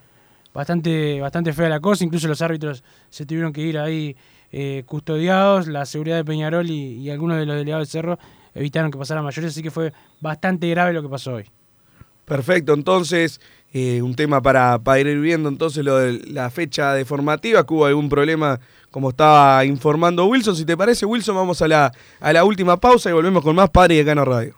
bastante, bastante fea la cosa, incluso los árbitros se tuvieron que ir ahí eh, custodiados, la seguridad de Peñarol y, algunos de los delegados de Cerro evitaron que pasara mayores, así que fue bastante grave lo que pasó hoy. Perfecto, entonces eh, un tema para, para, ir viendo entonces lo de la fecha de formativa, que hubo algún problema como estaba informando Wilson. Si te parece, Wilson, vamos a la, a la última pausa y volvemos con más Padre y Gana Radio.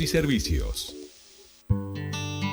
y servicios.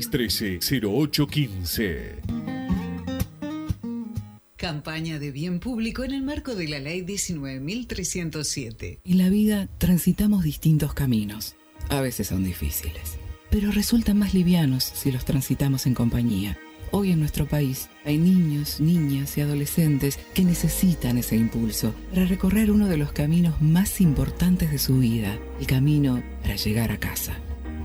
0613-0815. Campaña de bien público en el marco de la Ley 19.307. En la vida transitamos distintos caminos. A veces son difíciles, pero resultan más livianos si los transitamos en compañía. Hoy en nuestro país hay niños, niñas y adolescentes que necesitan ese impulso para recorrer uno de los caminos más importantes de su vida, el camino para llegar a casa.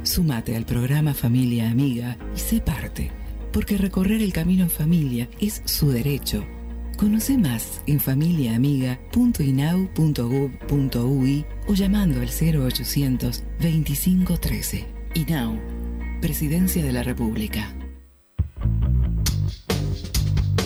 Súmate al programa Familia Amiga y sé parte, porque recorrer el camino en familia es su derecho. Conoce más en familiaamiga.inau.gov.ui o llamando al 0800 2513. INAU, Presidencia de la República.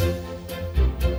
you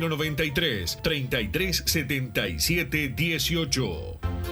093 33 77 18.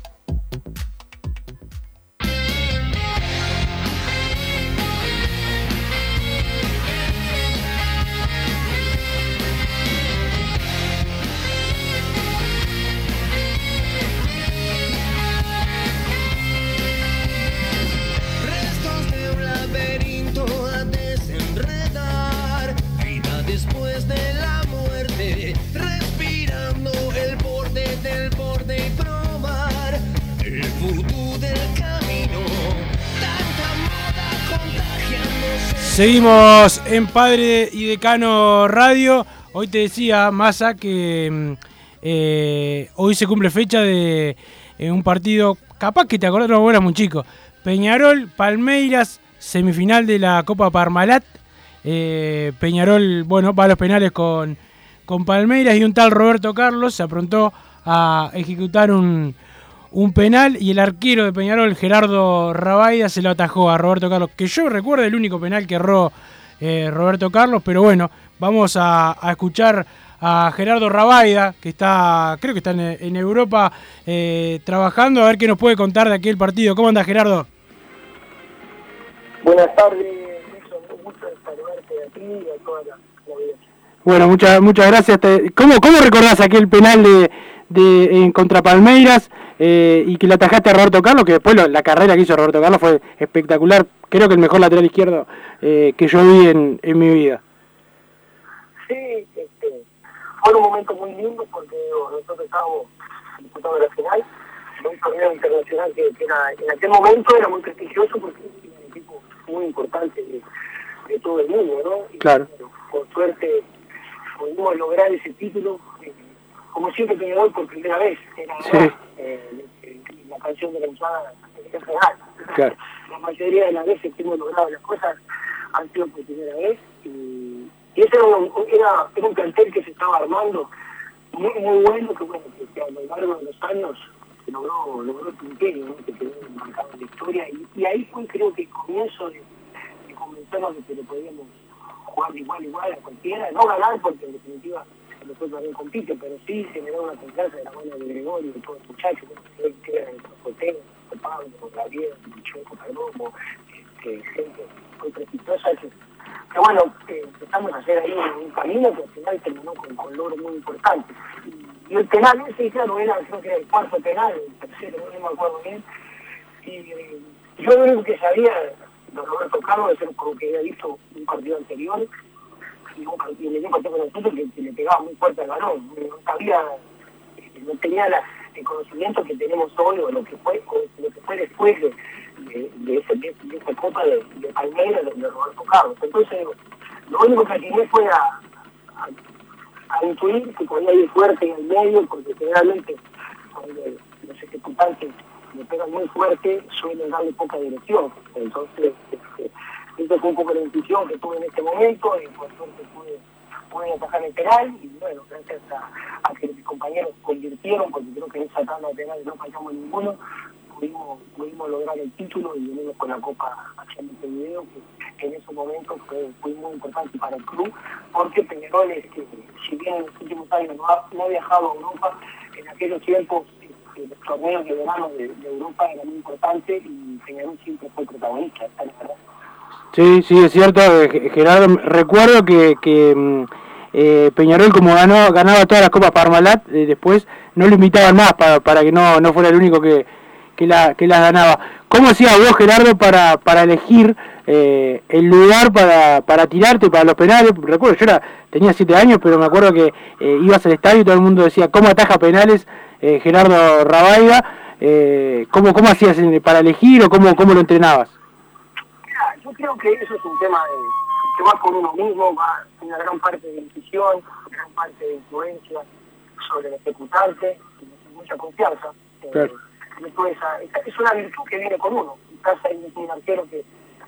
Seguimos en Padre y Decano Radio. Hoy te decía, Massa, que mm, eh, hoy se cumple fecha de eh, un partido, capaz que te acordás, no, eras muy chico. Peñarol, Palmeiras, semifinal de la Copa Parmalat. Eh, Peñarol, bueno, va a los penales con, con Palmeiras y un tal Roberto Carlos se aprontó a ejecutar un, un penal y el arquero de Peñarol, Gerardo Rabaida, se lo atajó a Roberto Carlos, que yo recuerdo el único penal que erró eh, Roberto Carlos, pero bueno, vamos a, a escuchar a Gerardo Rabaida, que está, creo que está en, en Europa eh, trabajando, a ver qué nos puede contar de aquel partido. ¿Cómo anda Gerardo? Buenas tardes, Nelson. Un gusto saludarte a ti y a toda la. Bueno, muchas muchas gracias. ¿Cómo, cómo recordás aquel penal de, de en contra Palmeiras eh, y que le atajaste a Roberto Carlos? Que después lo- la carrera que hizo Roberto Carlos fue espectacular. Creo que el mejor lateral izquierdo eh, que yo vi en, en mi vida. Sí, este, fue un momento muy lindo porque digo, nosotros estábamos disputando la final de un torneo internacional que, que era, en aquel momento era muy prestigioso porque era un equipo muy importante de, de todo el mundo, ¿no? Y, Claro. por suerte pudimos lograr ese título, como siempre Peñarol por primera vez, era Sí. eh, la canción de la. Claro. La mayoría de las veces que hemos logrado las cosas han sido por primera vez y, y ese era un, era, era un plantel que se estaba armando muy, muy bueno, que bueno, que, que a lo largo de los años se logró, logró el imperio, ¿no? que quedó marcado en la historia y, y ahí fue creo que el comienzo de, de convencernos de que le podíamos jugar igual igual a cualquiera, no ganar porque en definitiva después también compite, pero sí generar una confianza de la mano de Gregorio de todos los muchachos, que que eran el Jotero, Pablo, Gabriel, Chueco, Palomo, este, gente muy prestigiosa que, bueno, empezamos a hacer ahí un, camino que al final terminó con, con logros muy importantes. Y, el penal ese, claro, era, creo que era el cuarto penal, el tercero, no me acuerdo bien. Y yo lo único que sabía de Roberto Carlos es como que había visto un partido anterior y un partido, con nosotros que, que le pegaba muy fuerte al balón. No sabía, eh, no tenía el conocimiento que tenemos hoy o lo que fue, lo que fue después de, de, de, esa copa de, de Palmeiras de, Roberto Carlos. Entonces, lo único que atiné fue a, a, a intuir que podía ir fuerte en el medio, porque generalmente cuando los ejecutantes le pegan muy fuerte, suelen darle poca dirección. Entonces, este, esa fue un poco la intuición que tuve en este momento, y por suerte pude, pude atajar el penal, y bueno, gracias a, que mis compañeros convirtieron, porque creo que en esa tanda de no fallamos ninguno, pudimos, pudimos lograr el título y venimos con la Copa haciendo este video, que en esos momentos fue, muy importante para el club, porque Peñarol, este, si bien en los últimos años no ha, no ha viajado a Europa, en aquellos tiempos este, los torneos de verano de, de Europa eran muy importantes y Peñarol siempre fue protagonista, esta es la verdad. Sí, sí, es cierto, eh, Gerardo. Recuerdo que, que mm, eh, Peñarol, como ganó, ganaba todas las copas Parmalat, eh, después no lo invitaban más para, para que no, no fuera el único que, que, la, que las ganaba. ¿Cómo hacías vos, Gerardo, para, para elegir eh, el lugar para, para tirarte para los penales? Recuerdo, yo era, tenía siete años, pero me acuerdo que eh, ibas al estadio y todo el mundo decía, ¿cómo ataja penales eh, Gerardo Rabaida? Eh, ¿cómo, ¿Cómo hacías para elegir o cómo, cómo lo entrenabas? Yo creo que eso es un tema de, que va con uno mismo, va una gran parte de decisión, gran parte de influencia sobre el ejecutante, y mucha confianza. Eh, Claro. esa, es una virtud que viene con uno. Quizás hay un arquero que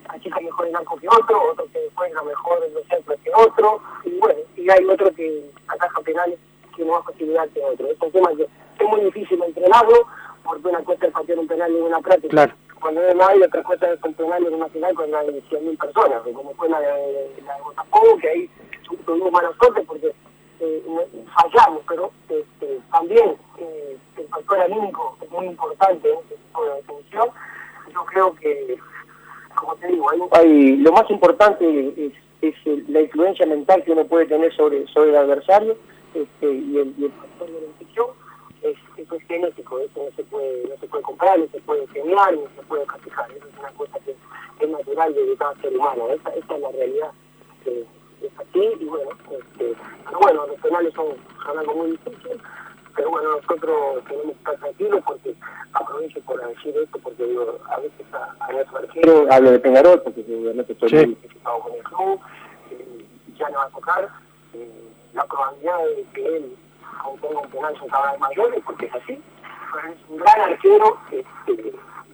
achica mejor el arco que otro, otro que juega mejor en los centros que otro, y bueno, y hay otro que ataja penales que tiene más facilidad que otro. Es un tema que es muy difícil entrenarlo, porque una cosa es patear un penal en una práctica. Claro. Cuando no hay, otra cosa es penal en una final cuando hay 100.000 personas, como fue la de, la de Botafogo, que ahí tuvimos mala suerte porque eh, fallamos, pero este, también eh, el factor anímico es muy importante en este tipo de definición. Yo creo que, como te digo, hay, hay- lo más importante es, es el- la influencia mental que uno puede tener sobre, sobre el adversario este, y, el, y el factor de la infección es, eso eso no se puede, no se puede comprar, no se puede enseñar, no se puede castigar, eso es una cosa que es natural de cada ser humano, esa, esa es la realidad que es así y bueno, este, pero bueno, los penales son, son algo muy difícil, pero bueno, nosotros tenemos que estar tranquilos porque aprovecho por decir esto, porque digo, a veces a, a nuestro arquero, hablo de Peñarol, porque obviamente estoy Sí. muy identificado con el club, eh, ya no va a tocar, eh, la probabilidad de que él obtenga un penal son cada vez mayores, porque es así, es un gran arquero, este,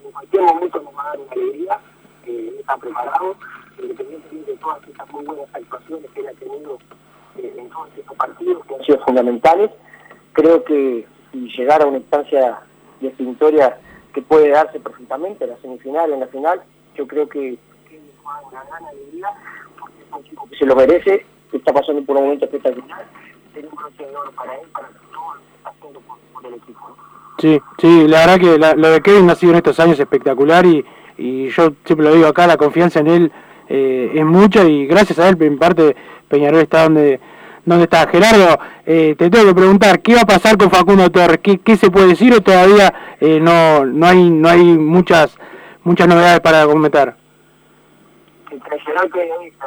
en cualquier momento nos va a dar una alegría, eh, está preparado, independientemente de todas estas muy buenas actuaciones que él ha tenido eh, en todos estos partidos que han sido fundamentales, creo que si llegara a una instancia definitoria que puede darse perfectamente, en la semifinal, en la final, yo creo que, una gran alegría, porque es un chico que se lo merece, que está pasando por un momento espectacular, sería un broche para él, para todo lo que está haciendo por, el equipo. Sí, sí, la verdad que la- lo de Kevin ha sido en estos años espectacular y, y yo siempre lo digo acá, la confianza en él eh, es mucha y gracias a él en parte Peñarol está donde donde está. Gerardo, eh, te tengo que preguntar, ¿qué va a pasar con Facundo Torres? ¿Qué, qué se puede decir o todavía eh, no no hay no hay muchas muchas novedades para comentar? Impresionante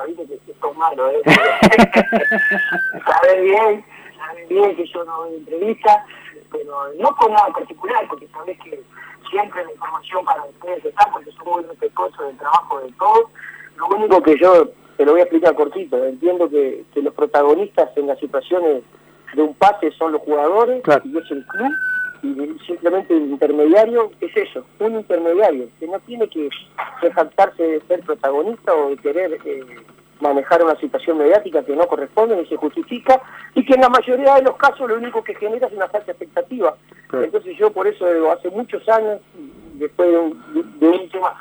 viste que esto es malo, ¿eh? sabes bien, sabes bien que yo no doy entrevistas, pero no con nada particular, porque sabes que siempre la información para ustedes está, porque son muy respetuosos del trabajo de todos. Lo único que yo te lo voy a explicar cortito, entiendo que, que los protagonistas en las situaciones de un pase son los jugadores y es el club, y simplemente el intermediario es eso, un intermediario, que no tiene que, que jactarse de ser protagonista o de querer eh, manejar una situación mediática que no corresponde ni se justifica y que en la mayoría de los casos lo único que genera es una falsa expectativa. Entonces yo por eso digo, hace muchos años, después de un, de un tema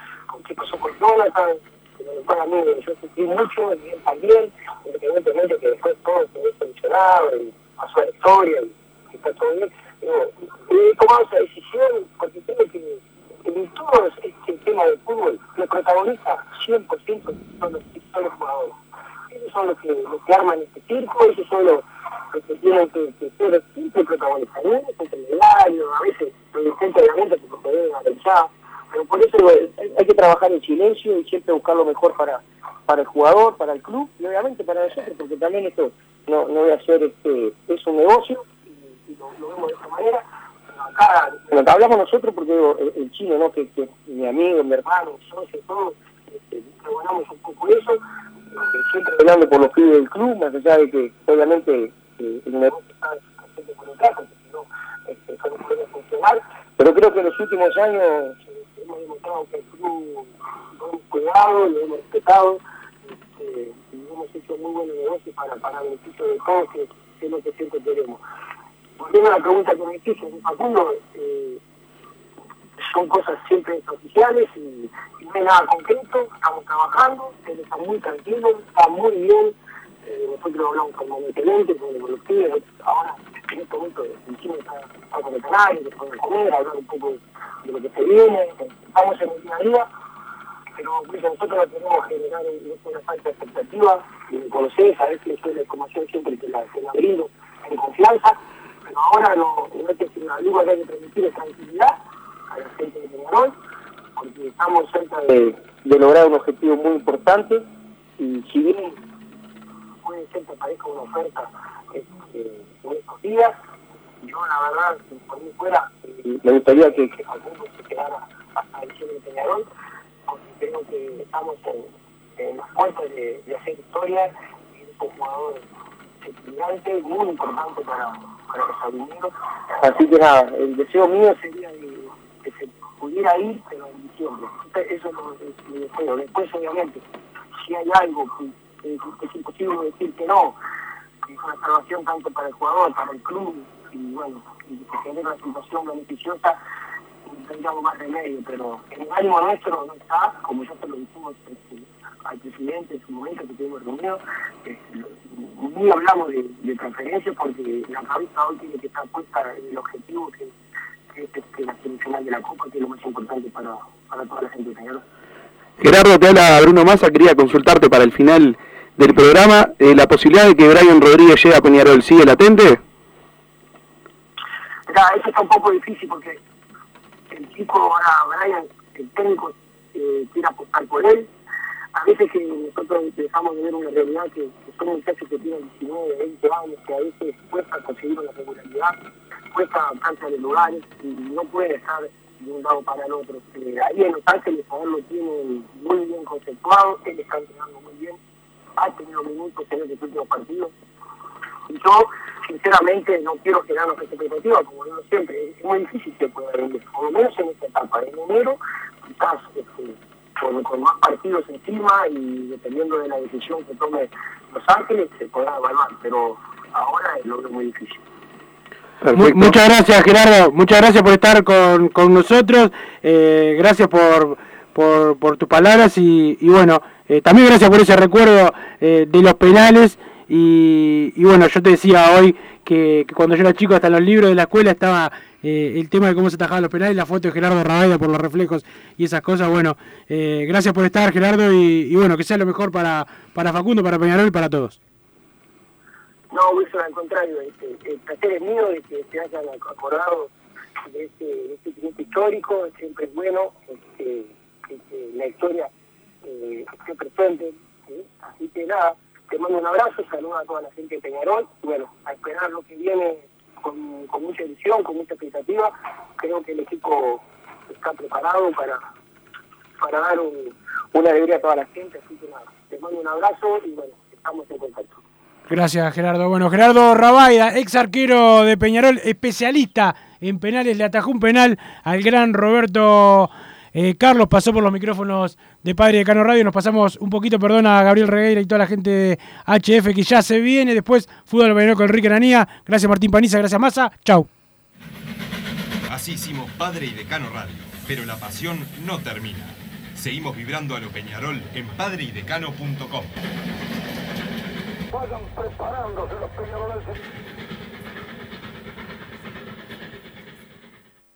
que pasó con Jonathan, que me fue a mí, yo sentí mucho, y él también, independientemente que después todo quedó solucionado y pasó a la historia y, y está todo bien. Digo, he tomado esa decisión porque creo que en todo este tema del fútbol, los protagonistas 100% son los, son los jugadores. Ellos son los que, los que arman este circo, ellos son los, que tienen que, que ser siempre protagonistas. No es a veces los dirigentes obviamente porque se deben analizar, pero por eso hay, que trabajar en silencio y siempre buscar lo mejor para, para el jugador, para el club y obviamente para nosotros, porque también esto no, no voy a hacer, este, es un negocio y, y lo, lo vemos de esta manera. Acá, bueno, hablamos nosotros porque digo, el, el chino, ¿no? Que, que mi amigo, mi hermano, mi socio, todo, pregonamos un poco eso, eh, siempre hablando por los pibes del club, más allá de que obviamente eh, el negocio está siempre por porque si no, este, eso puede funcionar. Pero creo que en los últimos años eh, hemos demostrado que el club lo hemos cuidado, lo hemos respetado, este, y hemos hecho muy buenos negocios para, para beneficio de todos, que, que es lo que siempre queremos. Volviendo a la pregunta que me hiciste, Facundo, eh, son cosas siempre oficiales y, no hay nada concreto, estamos trabajando, él está muy tranquilo, está muy bien, eh, nosotros hablamos con con los pibes, ahora en este momento el está, está con el canal, de comer, hablar un poco de lo que se viene, estamos en el día a día, pero pues, nosotros no tenemos que generar un- una falta de expectativa, y me conocés, sabés que yo la información siempre que la, que la en confianza, pero ahora lo, lo que luz que hay que es tranquilidad a la gente de Peñarol, porque estamos cerca de, de lograr un objetivo muy importante, y si bien puede ser que aparezca una oferta este, en estos días, yo la verdad, si por mí fuera, eh, me gustaría que, que Facundo se quedara hasta diciembre de Peñarol, porque creo que estamos en, en las puertas de, de hacer historia y es un muy importante para, para los. Así que nada, el deseo mío sería de, que se pudiera ir, pero en diciembre. Eso es mi deseo. Después, obviamente, si hay algo que, es imposible decir que no, es una salvación tanto para el jugador, para el club, y bueno, y que genera una situación beneficiosa, tendríamos más remedio, pero el ánimo nuestro no está, como ya se lo dijimos este, al presidente en su momento que estuvimos reunidos, este, lo- ni hablamos de, de transferencias porque la cabeza hoy tiene que estar puesta en el objetivo que, que es este, la semifinal de la Copa, que es lo más importante para, para toda la gente Peñarol. Gerardo, te habla Bruno Massa, quería consultarte para el final del programa. eh, ¿La posibilidad de que Brian Rodríguez llegue a Peñarol sigue latente? Mirá, eso está un poco difícil porque el chico ahora, Brian, el técnico, eh, quiere apostar por él. A veces que nosotros dejamos de ver una realidad que, que son muchachos que tienen 19, 20 años, que a veces cuesta conseguir una regularidad, cuesta alcanzar de lugares y no puede estar de un lado para el otro. Eh, ahí en Los Ángeles a él lo tienen muy bien conceptuado, él está entrenando muy bien, ha tenido minutos en estos últimos partidos. Y yo, sinceramente, no quiero generar una expectativa, como digo siempre, es muy difícil que pueda vender, por lo menos en esta etapa. En enero, quizás este, con, con más partidos encima y dependiendo de la decisión que tome Los Ángeles, se podrá evaluar, pero ahora lo veo muy difícil. Mu- muchas gracias Gerardo, muchas gracias por estar con, con nosotros, eh, gracias por, por, por tus palabras y, y bueno, eh, también gracias por ese recuerdo eh, de los penales y, y bueno, yo te decía hoy que, que cuando yo era chico hasta los libros de la escuela estaba eh, el tema de cómo se atajaban los penales, la foto de Gerardo Rabaida por los reflejos y esas cosas, bueno, eh, gracias por estar Gerardo y, bueno, que sea lo mejor para, para Facundo, para Peñarol y para todos. No, Wilson, al contrario, este, el placer es mío de que se hayan acordado de este, este triunfo histórico, siempre es bueno este, que, la historia eh, esté presente, ¿sí? así que nada, te mando un abrazo, saludo a toda la gente de Peñarol, y bueno, a esperar lo que viene con, mucha ilusión, con mucha expectativa, creo que el equipo está preparado para, para dar un- una alegría a toda la gente, así que nada, te mando un abrazo y bueno, estamos en contacto. Gracias, Gerardo. Bueno, Gerardo Rabaida, ex arquero de Peñarol, especialista en penales, le atajó un penal al gran Roberto eh, Carlos, pasó por los micrófonos de Padre de Cano Radio. Nos pasamos un poquito, perdón, a Gabriel Regueira y toda la gente de HF que ya se viene. Después, Fútbol Peñarol con Enrique Nanía. Gracias, Martín Paniza. Gracias, Massa. Chau. Así hicimos Padre y Decano Radio, pero la pasión no termina. Seguimos vibrando a lo Peñarol en padreidecano.com. Vayan preparándose los peñaroles.